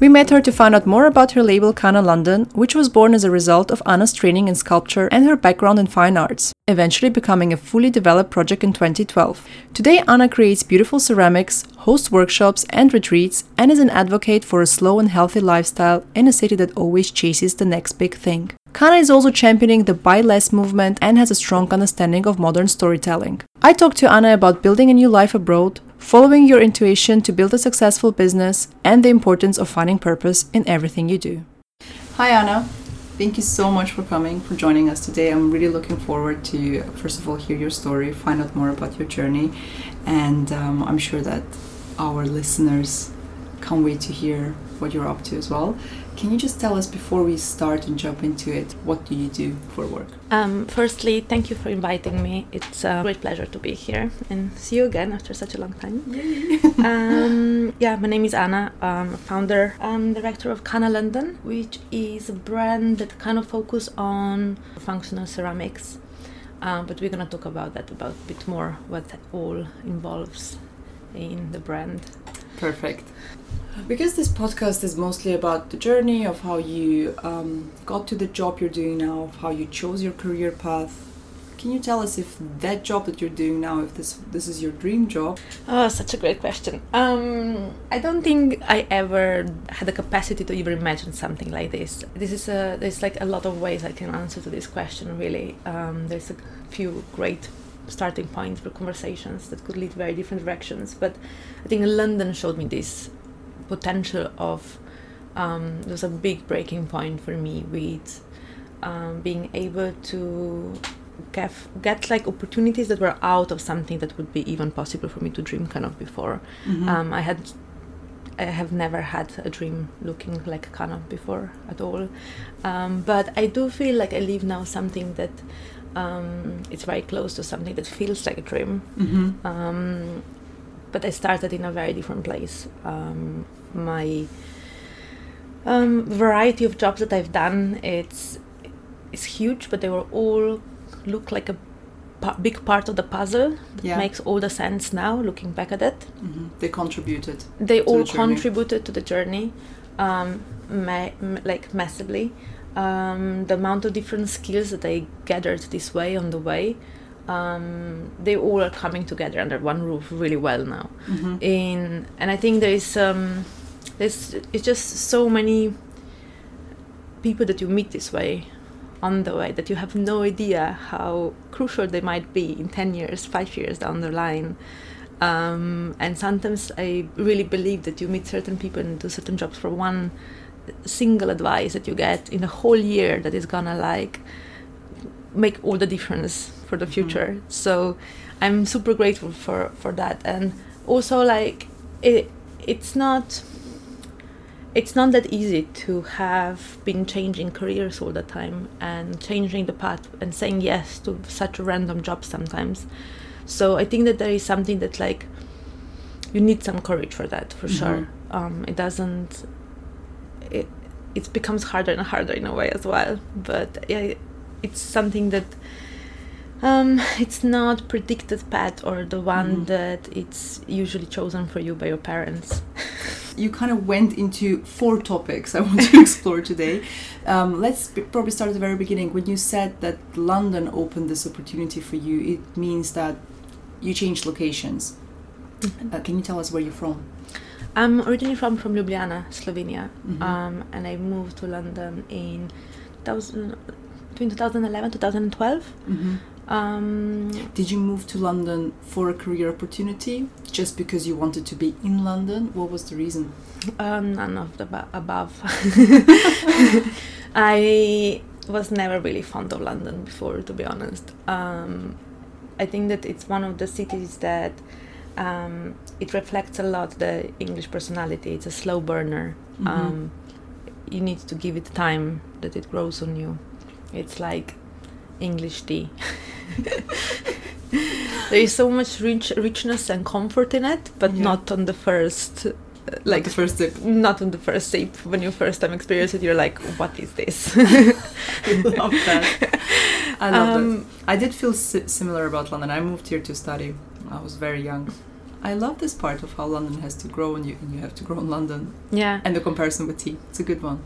We met her to find out more about her label Kana London, which was born as a result of Anna's training in sculpture and her background in fine arts, eventually becoming a fully developed project in 2012. Today, Anna creates beautiful ceramics, hosts workshops and retreats, and is an advocate for a slow and healthy lifestyle in a city that always chases the next big thing. Kana is also championing the Buy Less movement and has a strong understanding of modern storytelling. I talked to Anna about building a new life abroad, following your intuition to build a successful business, and the importance of finding purpose in everything you do. Hi, Anna. Thank you so much for coming, for joining us today. I'm really looking forward to, first of all, hear your story, find out more about your journey, and um, I'm sure that our listeners can't wait to hear what you're up to as well. Can you just tell us before we start and jump into it, what do you do for work? Um, firstly, thank you for inviting me. It's a great pleasure to be here and see you again after such a long time. um, yeah, my name is Anna, I'm founder and director of Kana London, which is a brand that kind of focus on functional ceramics. Um, but we're gonna talk about that about a bit more what that all involves in the brand. Perfect. Because this podcast is mostly about the journey of how you um, got to the job you're doing now, of how you chose your career path. Can you tell us if that job that you're doing now, if this this is your dream job? Oh, such a great question. Um, I don't think I ever had the capacity to even imagine something like this. This is a there's like a lot of ways I can answer to this question. Really, um, there's a few great starting points for conversations that could lead very different directions. But I think London showed me this potential of um, there was a big breaking point for me with um, being able to get, get like opportunities that were out of something that would be even possible for me to dream kind of before. Mm-hmm. Um, I had I have never had a dream looking like kind of before at all. Um, but I do feel like I live now something that um, it's very close to something that feels like a dream. Mm-hmm. Um, but I started in a very different place. My um, variety of jobs that I've done it's it's huge, but they were all look like a pa- big part of the puzzle that yeah. makes all the sense now looking back at it. Mm-hmm. They contributed. They all the contributed to the journey, um, ma- m- like massively. Um, the amount of different skills that I gathered this way on the way um, they all are coming together under one roof really well now. Mm-hmm. In and I think there is um, there's it's just so many people that you meet this way on the way that you have no idea how crucial they might be in 10 years 5 years down the line um, and sometimes i really believe that you meet certain people and do certain jobs for one single advice that you get in a whole year that is gonna like make all the difference for the mm-hmm. future. Mm-hmm. So I'm super grateful for for that, and also like it it's not it's not that easy to have been changing careers all the time and changing the path and saying yes to such a random job sometimes. So I think that there is something that like you need some courage for that for mm-hmm. sure. Um, it doesn't. It it becomes harder and harder in a way as well. But yeah, it's something that um, it's not predicted path or the one mm. that it's usually chosen for you by your parents. you kind of went into four topics I want to explore today. Um, let's probably start at the very beginning. When you said that London opened this opportunity for you, it means that you changed locations. Mm-hmm. Uh, can you tell us where you're from? I'm originally from from Ljubljana, Slovenia, mm-hmm. um, and I moved to London in 2000, between 2011 2012. hmm Um, Did you move to London for a career opportunity, just because you wanted to be in London? What was the reason? um, none of the above. I was never really fond of London before, to be honest. Um, I think that it's one of the cities that um, it reflects a lot the English personality. It's a slow burner. Mhm. Um, you need to give it time that it grows on you. It's like English tea. there is so much rich, richness and comfort in it, but Yeah. not on the first, uh, like like the first sip. not on the first sip. When you first time experience it, you're like, "What is this?" I love that. I love Um, it. I did feel si- similar about London. I moved here to study. I was very young. I love this part of how London has to grow, and you and you have to grow in London. Yeah, And the comparison with tea, it's a good one.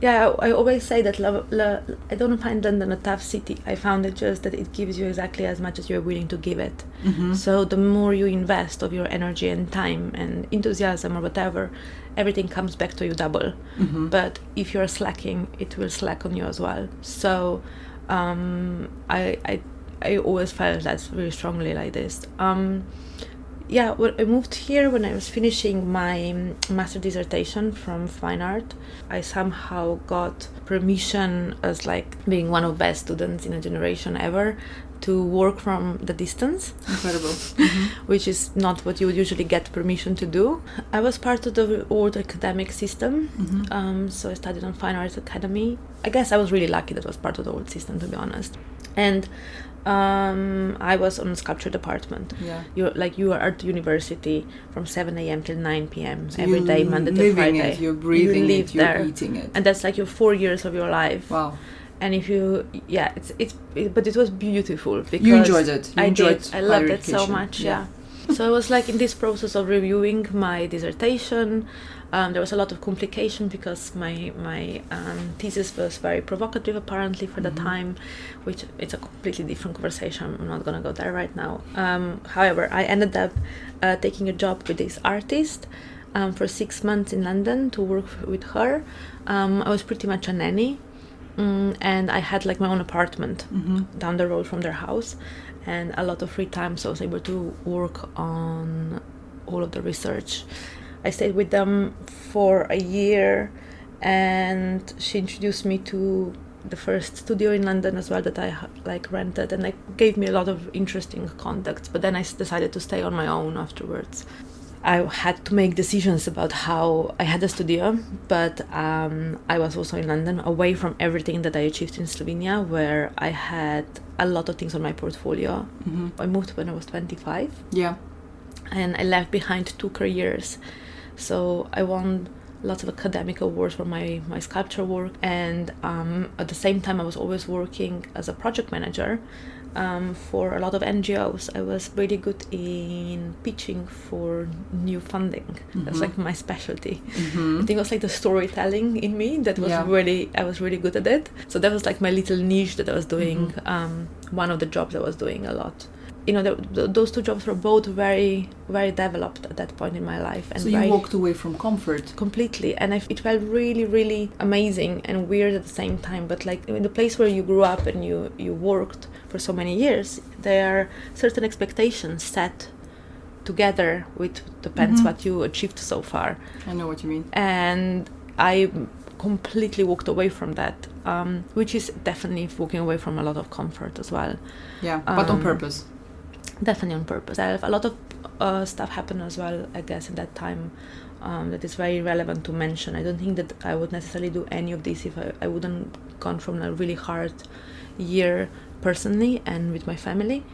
Yeah. I, I always say that lo- lo- I don't find London a tough city. I found it just that it gives you exactly as much as you're willing to give it. Mm-hmm. So the more you invest of your energy and time and enthusiasm or whatever, everything comes back to you double. mm-hmm. But if you're slacking, it will slack on you as well. So um, I, I I always felt that very strongly like this. Um, yeah, when I moved here when I was finishing my master dissertation from fine art. I somehow got permission as like being one of best students in a generation ever to work from the distance Incredible. which is not what you would usually get permission to do. I was part of the old academic system, Mhm. um, so I studied on Fine Arts Academy. I guess I was really lucky that I was part of the old system, to be honest. And um, I was on the sculpture department. Yeah. You're like you are at university from 7 a.m. till 9 p.m. So every Monday to Friday. it, you're breathing live it, you're there. eating it. And that's like your four years of your life. wow. And if you, yeah, it's it's, it, but it was beautiful because You enjoyed it. You I enjoyed did. I loved it so much. Yeah. So I was like in this process of reviewing my dissertation. Um, there was a lot of complication because my my um, thesis was very provocative apparently for the Mhm. time, which it's a completely different conversation. I'm not gonna go there right now. Um, however, I ended up uh, taking a job with this artist. Um, for six months in London to work with her. Um, I was pretty much a nanny, mm, and I had like my own apartment Mm-hmm. down the road from their house and a lot of free time so i was able to work on all of the research. I stayed with them for a year and she introduced me to the first studio in london as well that i like rented and like gave me a lot of interesting contacts but then I decided to stay on my own afterwards I had to make decisions about how I had a studio, but um, I was also in London, away from everything that I achieved in Slovenia, where I had a lot of things on my portfolio. Mm-hmm. I moved when I was 25, Yeah. and I left behind two careers. So I won lots of academic awards for my, my sculpture work, and um, at the same time, I was always working as a project manager um, for a lot of NGOs. I was really good in pitching for new funding. That's Mhm. like my specialty. Mm-hmm. I think it was like the storytelling in me that was Yeah. really I was really good at it. So that was like my little niche that I was doing. Mhm. Um, one of the jobs I was doing a lot. You know, the, the, those two jobs were both very very developed at that point in my life, and So you walked away from comfort. completely. And I, it felt really really amazing and weird at the same time. But like in the place where you grew up and you you worked for so many years, there are certain expectations set together with depends Mhm. what you achieved so far I know what you mean. and I completely walked away from that, um, which is definitely walking away from a lot of comfort as well. Yeah, but on Um, purpose. Definitely on purpose. A lot of uh, stuff happened as well, I guess, in that time. Um, that is very relevant to mention. I don't think that I would necessarily do any of this if I, I wouldn't gone from a really hard year personally and with my family.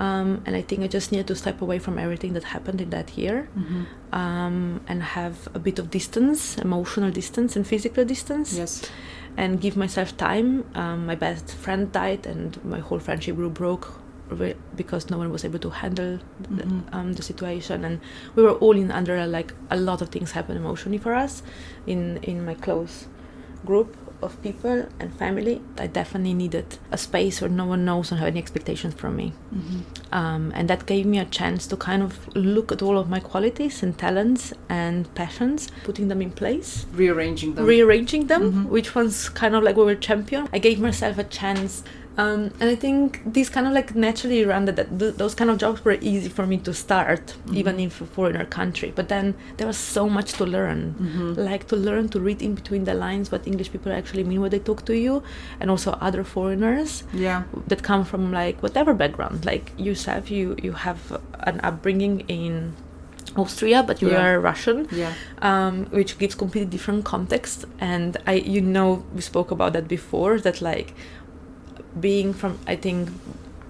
Um, and I think I just needed to step away from everything that happened in that year Mm-hmm. um, and have a bit of distance, emotional distance and physical distance, Yes. and give myself time. Um, my best friend died, and my whole friendship group broke re- because no one was able to handle the, Mhm. um, the situation, and we were all in under like a lot of things happened emotionally for us in in my close group of people and family, I definitely needed a space where no one knows and have any expectations from me. Mm-hmm. Um, and that gave me a chance to kind of look at all of my qualities and talents and passions, putting them in place, Rearranging them. rearranging them, Mhm. which ones kind of like we were champion. I gave myself a chance. Um, and I think these kind of like naturally ran that, that th- those kind of jobs were easy for me to start, even in a foreigner country. But then there was so much to learn Mhm. like to learn to read in between the lines what English people actually mean when they talk to you, and also other foreigners Yeah. that come from like whatever background. Like yourself, you you have an upbringing in Austria, but you Yeah. are Russian, Yeah. um, which gives completely different context. And I, you know, we spoke about that before. That like being from, I think.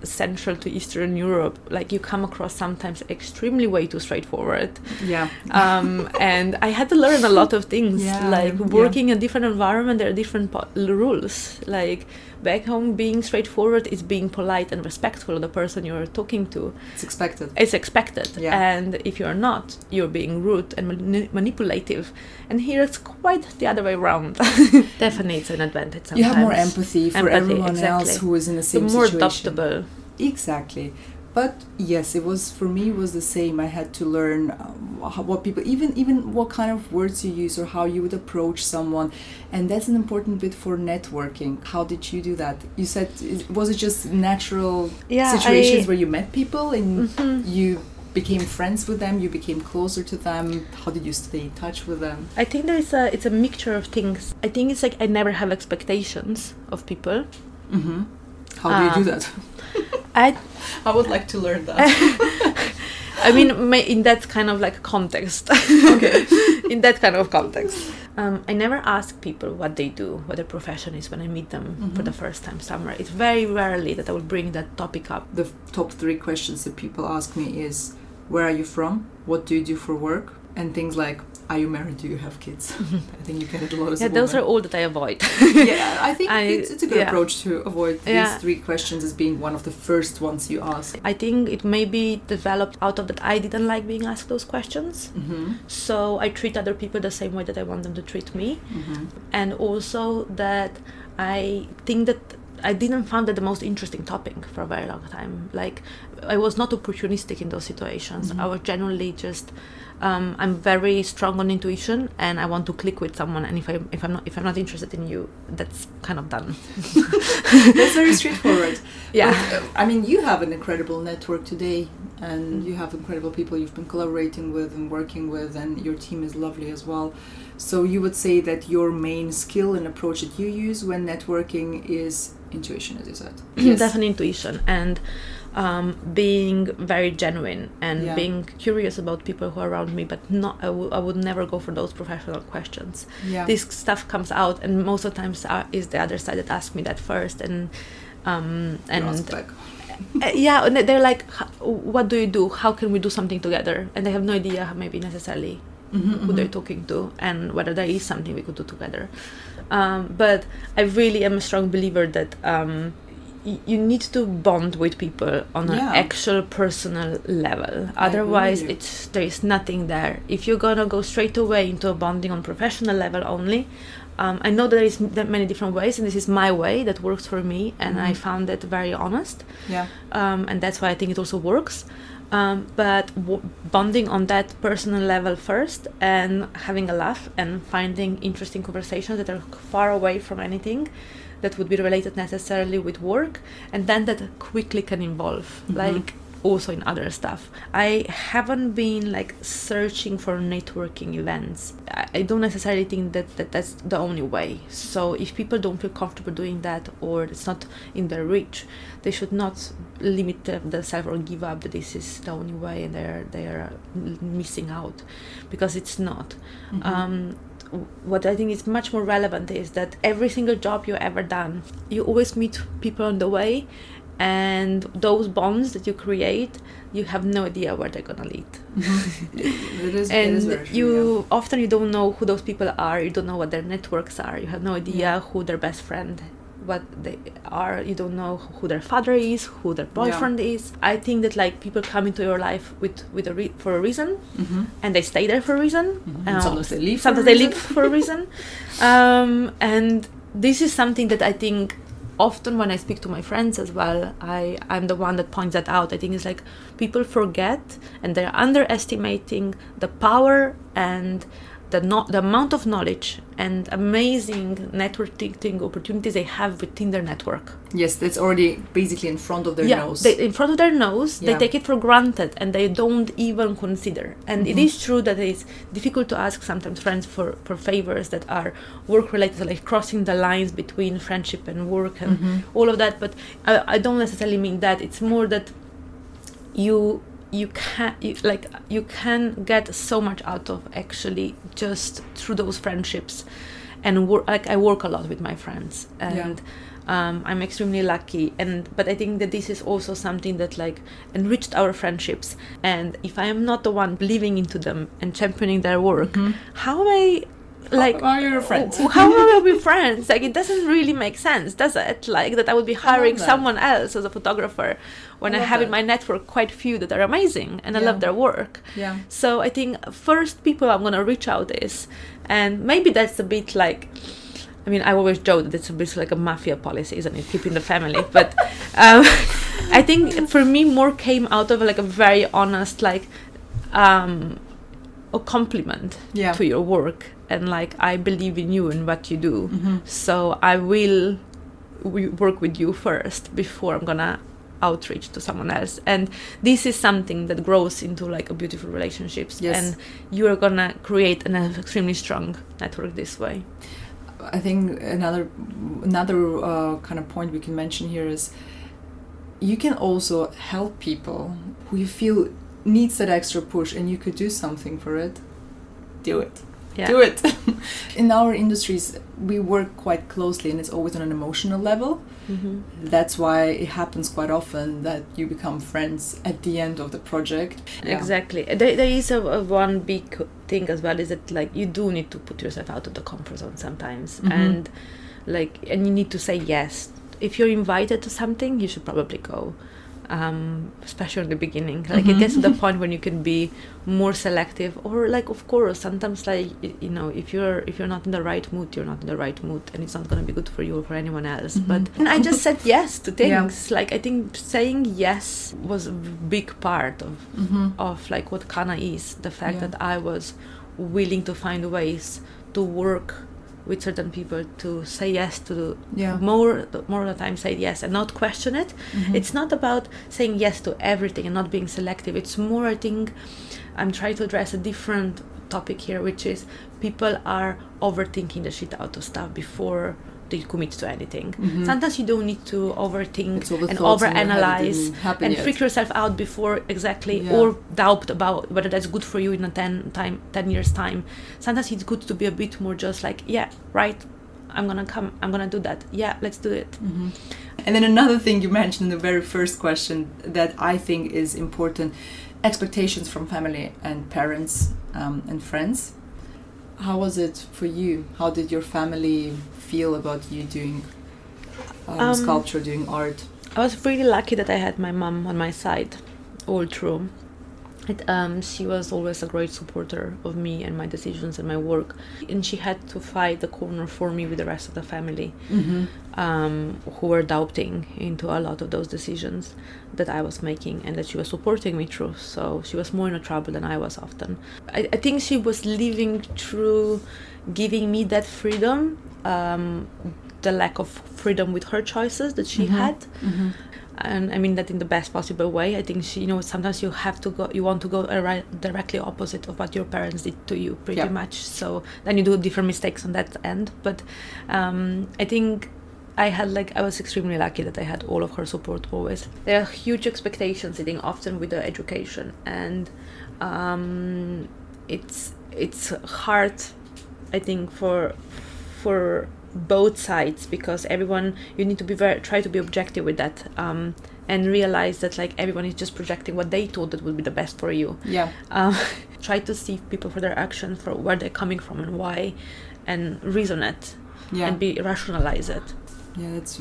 Central to Eastern Europe, like you come across sometimes extremely way too straightforward Yeah. um, and I had to learn a lot of things. Yeah, like yeah. working in a different environment, there are different po- rules. Like back home, being straightforward is being polite and respectful of the person you're talking to. It's expected. It's expected, Yeah. and if you're not, you're being rude and mani- manipulative. And here it's quite the other way around. Definitely, it's an advantage. Sometimes. You have more empathy for Empathy, everyone else who is in the So same more situation. adaptable. Exactly. But yes, it was for me it was the same. I had to learn um, how, what people even even what kind of words you use or how you would approach someone, and that's an important bit for networking. How did you do that? You said was it just natural Yeah, situations I- where you met people and Mhm. you became friends with them, you became closer to them. How did you stay in touch with them? I think there is a it's a mixture of things. I think it's like I never have expectations of people. Mm-hmm. How do you do Um, that? I I would like to learn that. I mean, in that kind of like context. Okay. in that kind of context. Um, I never ask people what they do, what their profession is when I meet them for the first time somewhere. It's very rarely that I will bring that topic up. the top three questions that people ask me is where are you from what do you do for work and things like are you married do you have kids i think you get it a lot as Yeah, those are all that I avoid. yeah i think I- it's, it's a good yeah. approach to avoid these Yeah. three questions as being one of the first ones you ask I think it may be developed out of that I didn't like being asked those questions. mm-hmm. So I treat other people the same way that I want them to treat me. Mm-hmm. and also that I think that I didn't find that the most interesting topic for a very long time. Like I was not opportunistic in those situations. Mhm. I was generally just um, I'm very strong on intuition, and I want to click with someone. And if I if I'm not if I'm not interested in you, that's kind of done. that's very straightforward Yeah. But, uh, i mean you have an incredible network today and Mm. you have incredible people you've been collaborating with and working with and your team is lovely as well so you would say that your main skill and approach that you use when networking is intuition as you said yes. definitely intuition and um, being very genuine and Yeah. being curious about people who are around me but not I would never go for those professional questions. Yeah. This stuff comes out and most of the times uh, is the other side that asks me that first and um and uh, yeah and they're like what do you do? How can we do something together? And they have no idea maybe necessarily Mhm, who they're mhm. talking to and whether there is something we could do together. Um, but i really am a strong believer that um, you need to bond with people on Yeah. an actual personal level I otherwise it's there is nothing there if you're gonna go straight away into a bonding on professional level only um, I know there is that many different ways, and this is my way that works for me, and I Mhm. found it very honest Yeah. um, and that's why I think it also works. Um, but w- bonding on that personal level first and having a laugh and finding interesting conversations that are far away from anything that would be related necessarily with work, and then that quickly can evolve, Mhm. like also in other stuff. I haven't been like searching for networking events. I, don't necessarily think that, that that's the only way. So if people don't feel comfortable doing that or it's not in their reach, they should not limit themselves or give up that this is the only way and they're they're missing out because it's not. Mhm. Um, what I think is much more relevant is that every single job you ever done, you always meet people on the way, and those bonds that you create, you have no idea where they're gonna lead. Mhm. it is, it is And true, you often you don't know who those people are. You don't know what their networks are. You have no idea Yeah. who their best friend, what they are. You don't know who their father is, who their boyfriend is. I think that like people come into your life with with a re- for a reason, yeah. Mhm. and they stay there for a reason. Mhm. Um, Sometimes they leave for Sometimes they leave for a reason. Um, and this is something that I think often when I speak to my friends as well, I, I'm the one that points that out. I think it's like people forget and they're underestimating the power and the, no, the amount of knowledge and amazing networking opportunities they have within their network. Yes, that's already basically in front of their yeah, nose. They, in front of their nose, Yeah. they take it for granted and they don't even consider. And it mm-hmm. is true that it's difficult to ask sometimes friends for, for favors that are work related, like crossing the lines between friendship and work and mm-hmm. all of that. But I, I don't necessarily mean that. It's more that you you can you, like you can get so much out of actually just through those friendships. And work like i work a lot with my friends and um, i'm extremely lucky. And but i think that this is also something that like enriched our friendships. And if i am not the one believing into them and championing their work how am i like are you a friend? w- how will we be friends like it doesn't really make sense does it like that i would be hiring someone else as a photographer when I i, have in my network quite few that are amazing and i love their work Yeah. so i think first people i'm gonna reach out is and maybe that's a bit like I mean, I always joke that it's a bit like a mafia policy, isn't it? Keeping the family. But um, I think for me, more came out of like a very honest, like, um, a compliment Yeah. to your work. And like, I believe in you and what you do. Mm-hmm. So I will w- work with you first before I'm gonna outreach to someone else. And this is something that grows into like a beautiful relationships. Yes. And you are gonna create an extremely strong network this way. I think another another uh, kind of point we can mention here is you can also help people who you feel needs that extra push, and you could do something for it. Do it. Yeah. Do it. In our industries, we work quite closely, and it's always on an emotional level. hmm That's why it happens quite often that you become friends at the end of the project. Yeah. Exactly. There, there is a, a one big thing as well is that like you do need to put yourself out of the comfort zone sometimes, Mhm. and like and you need to say yes. If you're invited to something, you should probably go. Um, especially in the beginning, like it Mhm. gets to the point when you can be more selective, or like of course sometimes like you know if you're if you're not in the right mood, you're not in the right mood, and it's not gonna be good for you or for anyone else. Mhm. But and I just said yes to Yeah. things. Like I think saying yes was a big part of Mm-hmm. of like what Kana is the fact Yeah. that I was willing to find ways to work with certain people to say yes to Yeah. more more of the time say yes and not question it Mhm. it's not about saying yes to everything and not being selective it's more i think i'm trying to address a different topic here which is people are overthinking the shit out of stuff before they commit to anything Mhm. sometimes you don't need to overthink It's all the and thoughts in your head that overanalyze didn't and freak yourself out before exactly Yeah. or doubt about whether that's good for you in a 10 time 10 years time sometimes it's good to be a bit more just like yeah right i'm gonna come i'm gonna do that yeah let's do it Mhm. And then another thing you mentioned in the very first question that I think is important expectations from family and parents um, and friends. How was it for you? How did your family feel about you doing um, Um, sculpture, doing art? I was really lucky that I had my mom on my side all through. It, um, she was always a great supporter of me and my decisions and my work, and she had to fight the corner for me with the rest of the family, Mm-hmm. um, who were doubting into a lot of those decisions that I was making and that she was supporting me through. So she was more in a trouble than I was often. I, I think she was living through giving me that freedom, um, the lack of freedom with her choices that she Mhm. had Mm-hmm. And I mean that in the best possible way. I think she, you know, sometimes you have to go, you want to go directly opposite of what your parents did to you, pretty Yeah. much. So then you do different mistakes on that end. But um, I think I had like I was extremely lucky that I had all of her support always. There are huge expectations, I think, often with the education, and um, it's it's hard, I think, for for both sides because everyone you need to be very try to be objective with that um, and realize that like everyone is just projecting what they thought that would be the best for you Yeah. um, try to see people for their actions for where they're coming from and why and reason it Yeah. and be rationalize it yeah, that's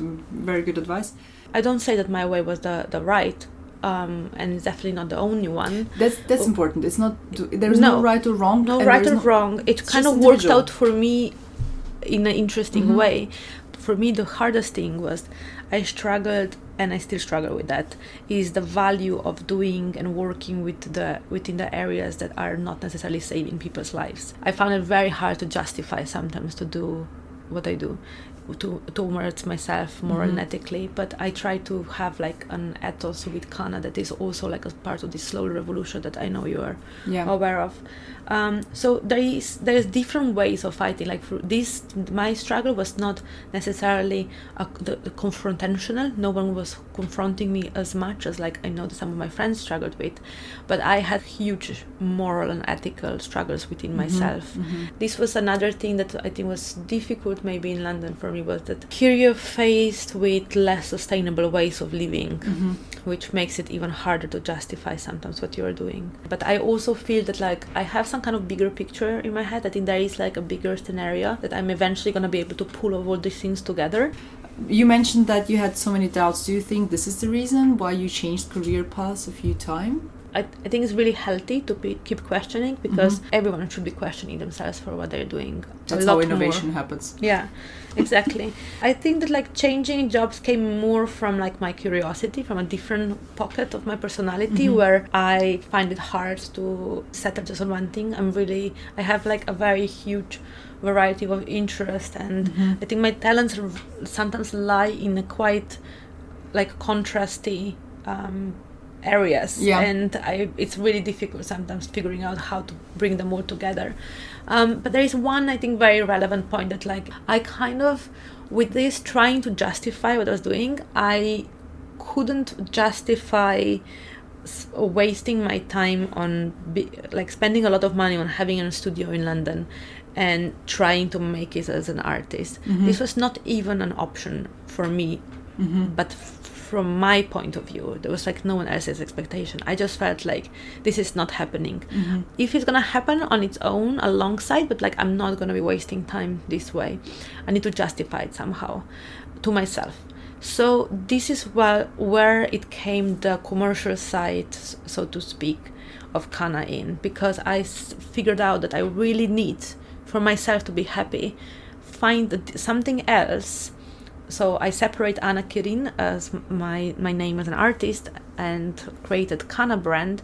very good advice. i don't say that my way was the the right um, and it's definitely not the only one That's that's Oh. important. It's not there's no, No. right or wrong. no right or no- wrong it kind of worked out for me in an interesting mm-hmm. way. For me the hardest thing was i struggled and i still struggle with that is the value of doing and working with the within the areas that are not necessarily saving people's lives. I found it very hard to justify sometimes to do what i do to towards myself morally and mm-hmm. ethically but i try to have like an ethos with kana that is also like a part of this slow revolution that i know you are Yeah. aware of. Um, so there is there is different ways of fighting. Like for this my struggle was not necessarily a, the, the confrontational. No one was confronting me as much as like i know that some of my friends struggled with but i had huge moral and ethical struggles within mm-hmm. myself. Mm-hmm. This was another thing that i think was difficult maybe in london for me was that here you're faced with less sustainable ways of living mm-hmm. which makes it even harder to justify sometimes what you're doing but i also feel that like i have some kind of bigger picture in my head i think there is like a bigger scenario that i'm eventually going to be able to pull all these things together You mentioned that you had so many doubts. Do you think this is the reason why you changed career paths a few times? I, I think it's really healthy to be, keep questioning mm-hmm. because everyone should be questioning themselves for what they're doing. That's how more. innovation happens. Yeah, exactly. I think that like changing jobs came more from like my curiosity, from a different pocket of my personality mm-hmm. where I find it hard to settle just on one thing. I'm really, I have like a very huge variety of interest and mm-hmm. I think my talents sometimes lie in a quite like contrasty um, areas. Yeah. and I, it's really difficult sometimes figuring out how to bring them all together. Um, but there is one i think very relevant point that like i kind of with this trying to justify what i was doing i couldn't justify s- wasting my time on be, like spending a lot of money on having a studio in london and trying to make it as an artist. This was not even an option for me but f- from my point of view there was like no one else's expectation. I just felt like this is not happening. Mm-hmm. If it's gonna happen on its own alongside but like i'm not gonna be wasting time this way. I need to justify it somehow to myself. So this is where where it came the commercial side so to speak of kana in because i s- figured out that i really need for myself to be happy find something else so I separate Anna Kirin as my my name as an artist and created Kana brand.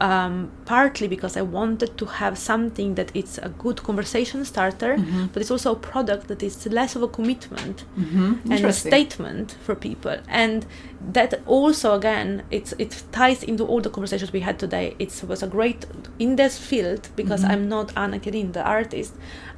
Um, partly because I wanted to have something that it's a good conversation starter, mm-hmm. but it's also a product that is less of a commitment mm-hmm. and a statement for people. And that also again, it's it ties into all the conversations we had today. It was a great in this field because mm-hmm. I'm not Anna Kirin, the artist.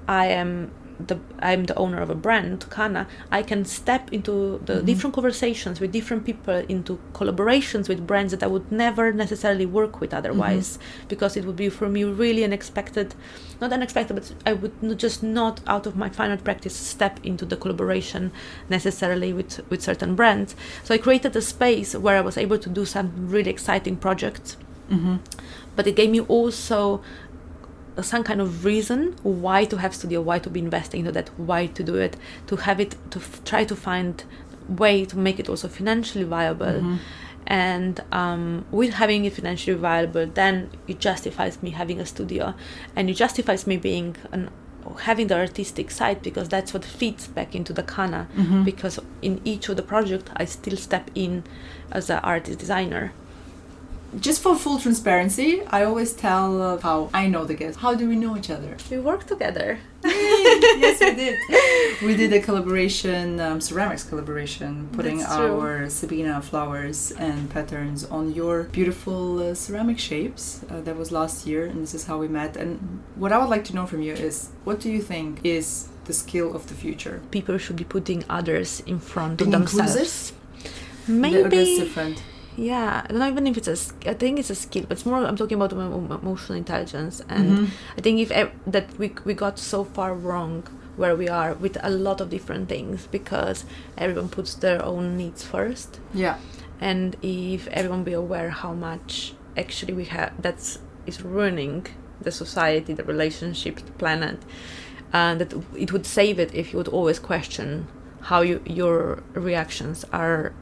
I am the I'm the owner of a brand, Kana, I can step into the mm-hmm. different conversations with different people, into collaborations with brands that I would never necessarily work with otherwise, mm-hmm. because it would be for me really unexpected, not unexpected, but I would just not out of my fine art practice step into the collaboration necessarily with with certain brands. So I created a space where I was able to do some really exciting projects, mm-hmm. but it gave me also some kind of reason why to have studio why to be investing into that why to do it to have it to f- try to find way to make it also financially viable. And um, with having it financially viable then it justifies me having a studio. And it justifies me being an having the artistic side because that's what feeds back into the kana. Because in each of the project i still step in as an artist designer Just for full transparency, I always tell uh, how I know the guest. How do we know each other? we work together yes, we did. We did a collaboration, um, ceramics collaboration, putting our Sabina flowers and patterns on your beautiful uh, ceramic shapes. Uh, that was last year, and this is how we met. And what I would like to know from you is, what do you think is the skill of the future? people should be putting others in front Being of themselves inclusive? maybe That's different. Yeah i don't know even if it's a sk- think it's a skill but it's more i'm talking about emotional intelligence and Mhm. i think if that we, we got so far wrong where we are with a lot of different things because everyone puts their own needs first Yeah. and if everyone be aware how much actually we have that's is ruining the society the relationship the planet and that it would save it if you would always question how you, your reactions are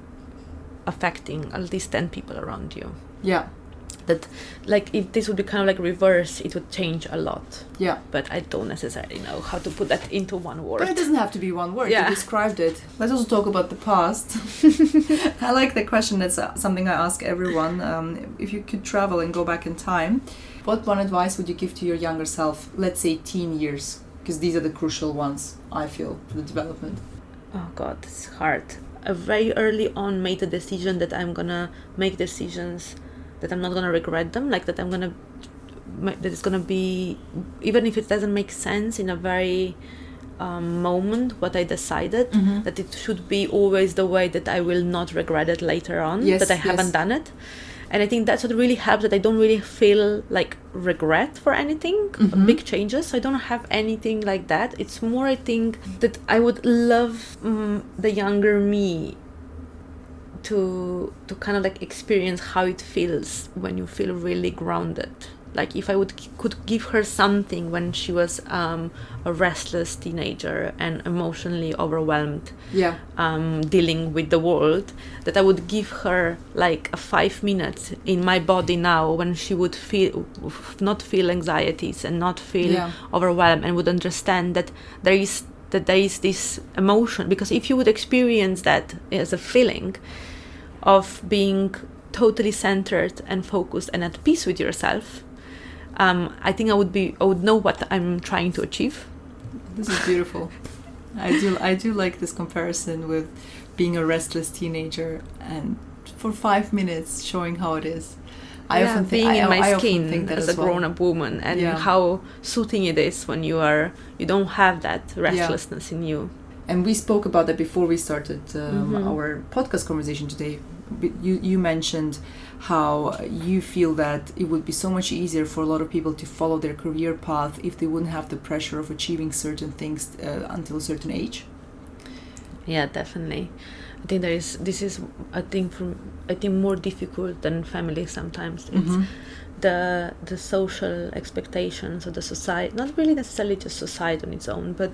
affecting at least 10 people around you Yeah. that like if this would be kind of like reverse it would change a lot Yeah. but i don't necessarily know how to put that into one But word it doesn't have to be one word. Yeah. You described it. Let's also talk about the past. I like the question. That's uh, something I ask everyone. Um, if you could travel and go back in time, what one advice would you give to your younger self? Let's say teen years, because these are the crucial ones. I feel for the development. oh god it's hard very early on made a decision that i'm gonna make decisions that i'm not gonna regret them like that i'm gonna that it's gonna be even if it doesn't make sense in a very um, moment what i decided Mm-hmm. that it should be always the way that i will not regret it later on Yes, that i yes. haven't done it and i think that's what really helps that i don't really feel like regret for anything Mhm. big changes. So i don't have anything like that. It's more i think that i would love mm the younger me to to kind of like experience how it feels when you feel really grounded like if i would could give her something when she was um, a restless teenager and emotionally overwhelmed Yeah. um, dealing with the world that I would give her like a five minutes in my body now when she would feel not feel anxieties and not feel Yeah. overwhelmed and would understand that there is that there is this emotion because if you would experience that as a feeling of being totally centered and focused and at peace with yourself um, I think I would be I would know what I'm trying to achieve This is beautiful. I do I do like this comparison with being a restless teenager and for five minutes showing how it is. I yeah, often think being I, in my I skin as, as a well. grown-up woman and Yeah. how soothing it is when you are you don't have that restlessness in you And we spoke about that before we started um, Mhm. our podcast conversation today. You you mentioned how you feel that it would be so much easier for a lot of people to follow their career path if they wouldn't have the pressure of achieving certain things uh, until a certain age. yeah definitely i think there is this is i think from i think more difficult than family sometimes it's Mhm. The the social expectations of the society not really necessarily just society on its own but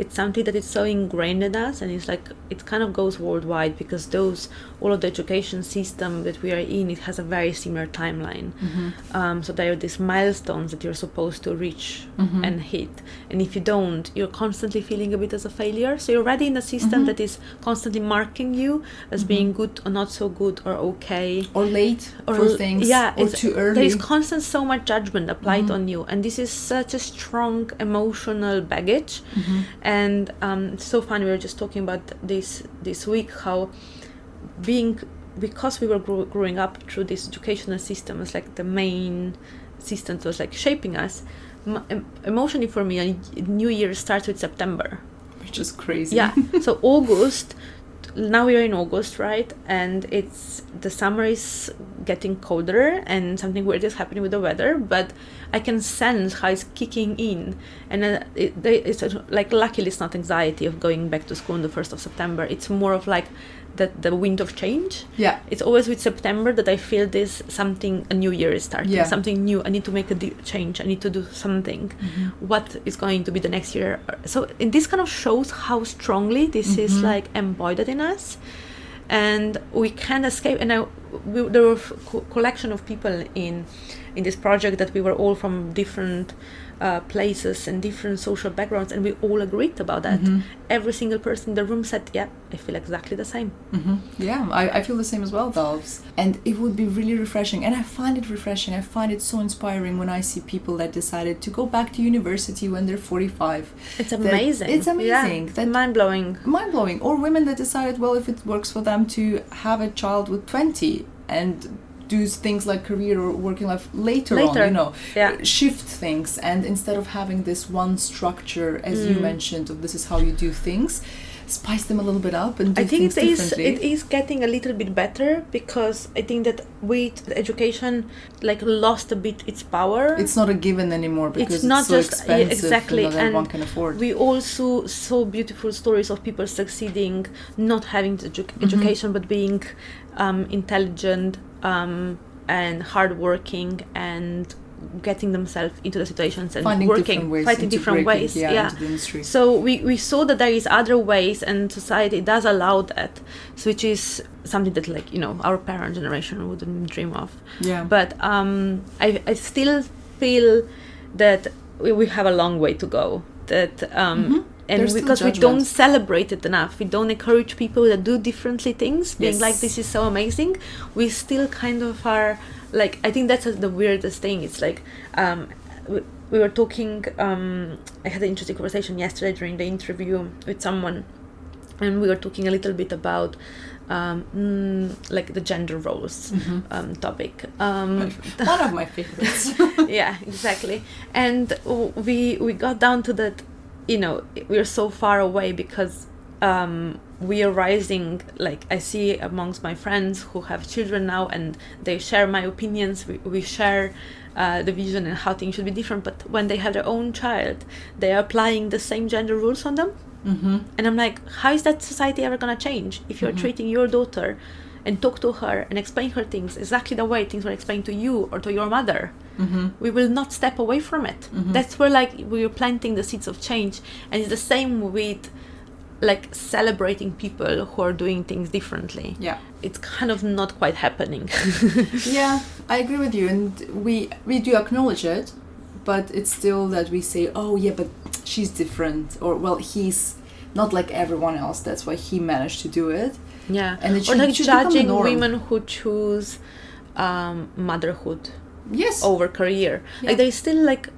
it's something that is so ingrained in us and it's like it kind of goes worldwide because those all of the education system that we are in it has a very similar timeline Mhm. um, so there are these milestones that you're supposed to reach Mhm. and hit and if you don't you're constantly feeling a bit as a failure so you're already in a system Mhm. that is constantly marking you as Mhm. being good or not so good or okay Or late or for things, yeah or it's- too early. there is constant so much judgment applied Mhm. on you and this is such a strong emotional baggage Mhm. and um, it's so funny we were just talking about this this week how being because we were grow- growing up through this educational system as like the main system that was like shaping us emotionally for me a new year starts with september. Which is crazy. yeah so august now we are in august right? And it's the summer is getting colder and something weird is happening with the weather but i can sense how it's kicking in. And uh, it, they, it's like luckily it's not anxiety of going back to school on the 1st of september. It's more of like that the wind of change yeah. it's always with september that i feel this something a new year is starting Yeah. something new i need to make a change i need to do something Mhm. what is going to be the next year so and this kind of shows how strongly this is Mhm. like embodied in us and we can't escape and I, we, there were a co- collection of people in in this project that we were all from different uh, places and different social backgrounds and we all agreed about that Mhm. every single person in the room said yeah i feel exactly the same hmm Yeah, I, I feel the same as well, Valves. And it would be really refreshing. And I find it refreshing. I find it so inspiring when I see people that decided to go back to university when they're 45. it's That- amazing it's amazing yeah. that- mind-blowing Mind blowing. Or women that decided, well, if it works for them to have a child with 20 and do things like career or working life later, Later. on, you know, yeah shift things. And instead of having this one structure, as you Mm. mentioned, of this is how you do things, spice them a little bit up and do I think things it is it is getting a little bit better because I think that with education like lost a bit its power. It's not a given anymore because it's, not so just- expensive exactly, and everyone can afford. we also saw beautiful stories of people succeeding, not having edu- Mhm. education but being um, intelligent um, and hardworking and getting themselves into the situations and Finding working, different ways finding different ways. yeah, yeah. into the industry. So we, we saw that there is other ways, and society does allow that, so which is something that like you know our parent generation wouldn't dream of. yeah. But um, I I still feel that we, we have a long way to go. That um, Mhm. And because we don't celebrate it enough, we don't encourage people that do differently things, being Yes. like this is so amazing. We still kind of are like I think that's the weirdest thing. It's like um, we, we were talking. Um, I had an interesting conversation yesterday during the interview with someone, and we were talking a little bit about. Um, mm, like the gender roles Mhm. um, topic. Um, One of my favorites. yeah exactly and we we got down to that you know we're so far away because um we are rising like i see amongst my friends who have children now and they share my opinions we, we share uh, the vision and how things should be different but when they have their own child they are applying the same gender rules on them mm-hmm. and i'm like how is that society ever going to change if you're Mhm. treating your daughter and talk to her and explain her things exactly the way things were explained to you or to your mother Mm-hmm. we will not step away from it Mhm. that's where like we are planting the seeds of change and it's the same with like celebrating people who are doing things differently Yeah. it's kind of not quite happening Yeah, I agree with you, and we we do acknowledge it, but it's still that we say, oh yeah, but she's different, or well, he's not like everyone else. That's why he managed to do it. Yeah And or like judging women who choose um, motherhood Yes, over career Yeah. like there's still like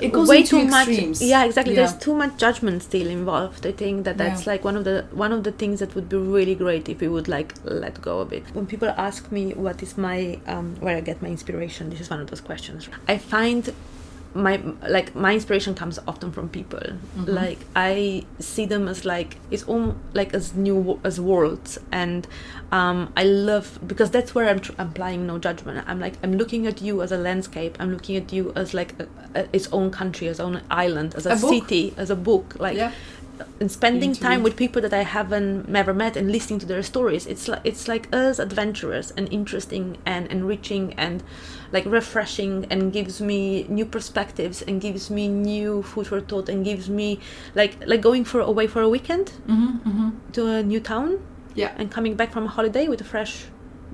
it goes way too extremes. much yeah exactly Yeah. there's too much judgment still involved i think that that's Yeah. like one of the one of the things that would be really great if we would like let go of it when people ask me what is my um, where i get my inspiration this is one of those questions i find my like my inspiration comes often from people. Mhm. like i see them as like it's all like as new as worlds. And um, i love because that's where i'm tr- applying no judgment. I'm like i'm looking at you as a landscape. I'm looking at you as like a, a, its own country as own island as a, A city as a book. Like yeah, and spending Into time with people that I haven't never met and listening to their stories. It's like it's like us adventurous and interesting and enriching and like refreshing and gives me new perspectives and gives me new food for thought and gives me like like going for away for a weekend mm-hmm, mm-hmm. to a new town yeah. and coming back from a holiday with a fresh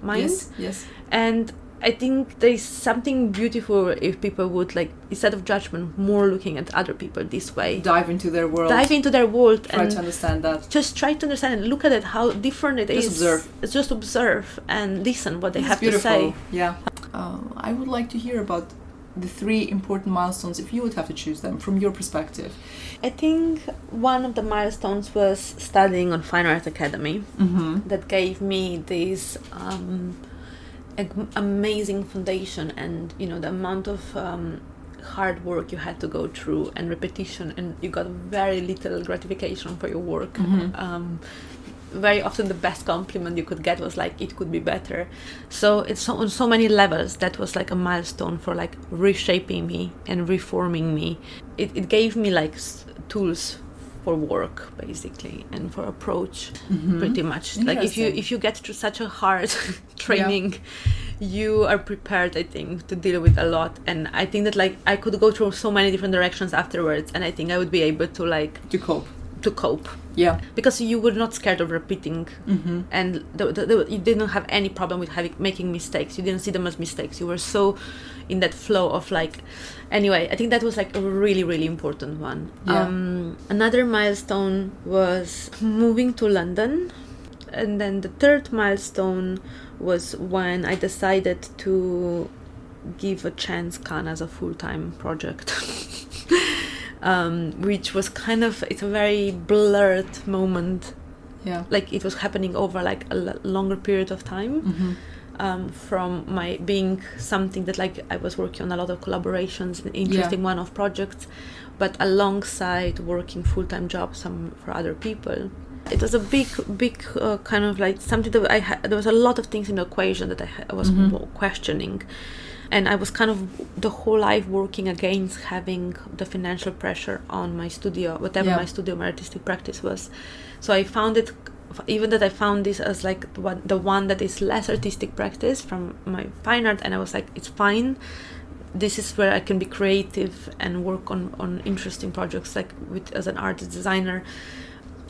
mind Yes, yes. and I think there's something beautiful if people would like instead of judgment more looking at other people this way Dive into their world. dive into their world and Try and to understand that. just try to understand and look at it how different it is. Just observe. Just observe and listen what they It's have beautiful. to say. Yeah. Uh, I would like to hear about the three important milestones if you would have to choose them from your perspective. I think one of the milestones was studying on Fine Art Academy Mm-hmm. that gave me this um, amazing foundation and you know the amount of um, hard work you had to go through and repetition and you got very little gratification for your work Mhm. um, very often the best compliment you could get was like it could be better. So it's so, on so many levels that was like a milestone for like reshaping me and reforming me. It, it gave me like s- tools for work basically and for approach Mm-hmm. pretty much. Like if you if you get through such a hard training you are prepared i think to deal with a lot. And i think that like i could go through so many different directions afterwards and i think i would be able to like To cope. To cope. Yeah. because you were not scared of repeating. Mm-hmm. and the, the, the, you didn't have any problem with having making mistakes. You didn't see them as mistakes. You were so in that flow of like anyway i think that was like a really really important one. Yeah. um, another milestone was moving to london. And then the third milestone was when i decided to give a chance can as a full-time project um, which was kind of it's a very blurred moment Yeah. like it was happening over like a l- longer period of time Mm-hmm. um, from my being something that like I was working on a lot of collaborations interesting one-off projects but alongside working full-time jobs some for other people it was a big big uh, kind of like something that I had there was a lot of things in the equation that I, ha- I was Mhm. questioning and I was kind of the whole life working against having the financial pressure on my studio, whatever Yeah. my studio, my artistic practice was. So I found it, even that I found this as like the one, the one that is less artistic practice from my fine art, and I was like, it's fine. this is where I can be creative and work on, on interesting projects like with as an artist designer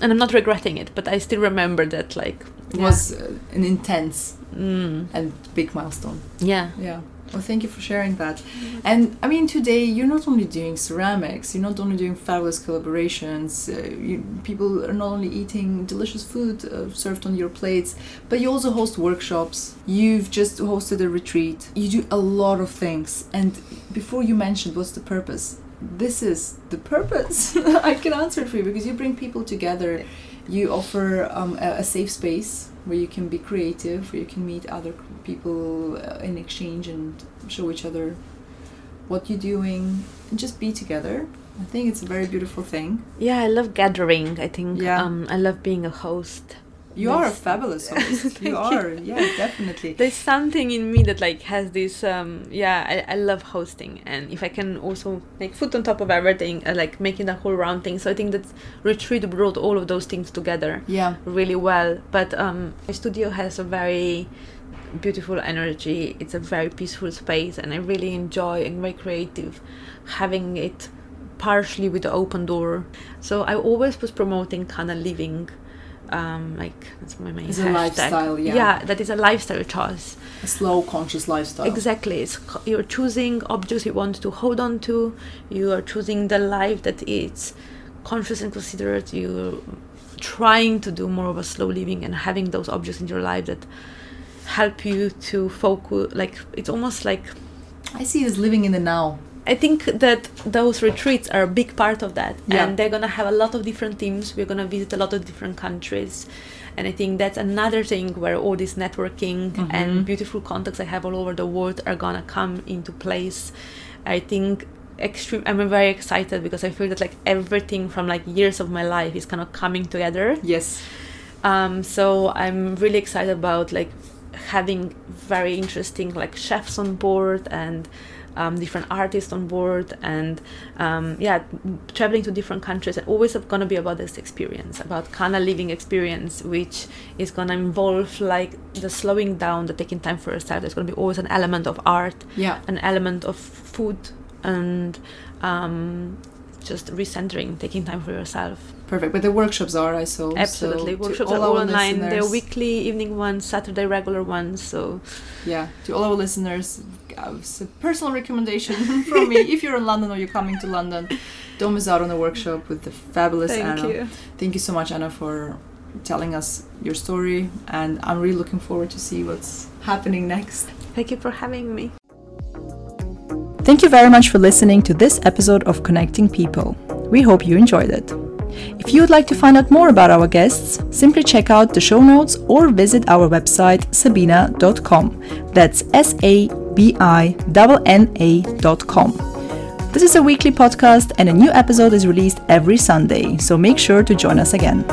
and I'm not regretting it but I still remember that like It was uh, an intense mm, and big milestone. yeah Yeah. Well, thank you for sharing that. And I mean, today you're not only doing ceramics, you're not only doing fabulous collaborations. Uh, you, people are not only eating delicious food uh, served on your plates, but you also host workshops. You've just hosted a retreat. You do a lot of things. And before you mentioned what's the purpose, this is the purpose. I can answer it for you because you bring people together. You offer um, a, a safe space where you can be creative, where you can meet other people uh, in exchange and show each other what you're doing and just be together. I think it's a very beautiful thing. yeah I love gathering I think Yeah. um, I love being a host You are a fabulous host. You you. are, yeah, definitely. there's something in me that like has this um yeah I, I love hosting. And if i can also make food on top of everything uh, like making the whole round thing. So i think that retreat brought all of those things together Yeah, really well. But um my studio has a very beautiful energy. It's a very peaceful space. And i really enjoy and very creative having it partially with the open door. So i always was promoting kind of living um like that's my main It's a lifestyle, yeah. yeah that is a lifestyle choice a slow, conscious lifestyle. Exactly. It's, you're choosing objects you want to hold on to. You are choosing the life that is conscious and considerate. You're trying to do more of a slow living and having those objects in your life that help you to focus. Like it's almost like I see it as living in the now. I think that those retreats are a big part of that, Yeah. and they're gonna have a lot of different themes. We're gonna visit a lot of different countries, and I think that's another thing where all this networking Mhm. and beautiful contacts I have all over the world are gonna come into place. I think extreme. I'm very excited because I feel that like everything from like years of my life is kind of coming together. Yes. Um, so I'm really excited about like having very interesting like chefs on board and um, different artists on board and um, yeah traveling to different countries. And always going to be about this experience about kind of living experience which is going to involve like the slowing down the taking time for yourself. There's going to be always an element of art Yeah. an element of food and um, just recentering taking time for yourself Perfect. But the workshops are, I saw. Absolutely. So to Workshops are all all our online. They're weekly evening ones, Saturday regular ones. So Yeah, to all our listeners, uh, it's a personal recommendation from me. If you're in London or you're coming to London, don't miss out on the workshop with the fabulous Anna. Thank you so much, Anna, for telling us your story, and I'm really looking forward to see what's happening next. Thank you for having me. Thank you very much for listening to this episode of Connecting People. We hope you enjoyed it. If you would like to find out more about our guests, simply check out the show notes or visit our website sabina.com. That's S A B I N A.com. This is a weekly podcast and a new episode is released every Sunday, so make sure to join us again.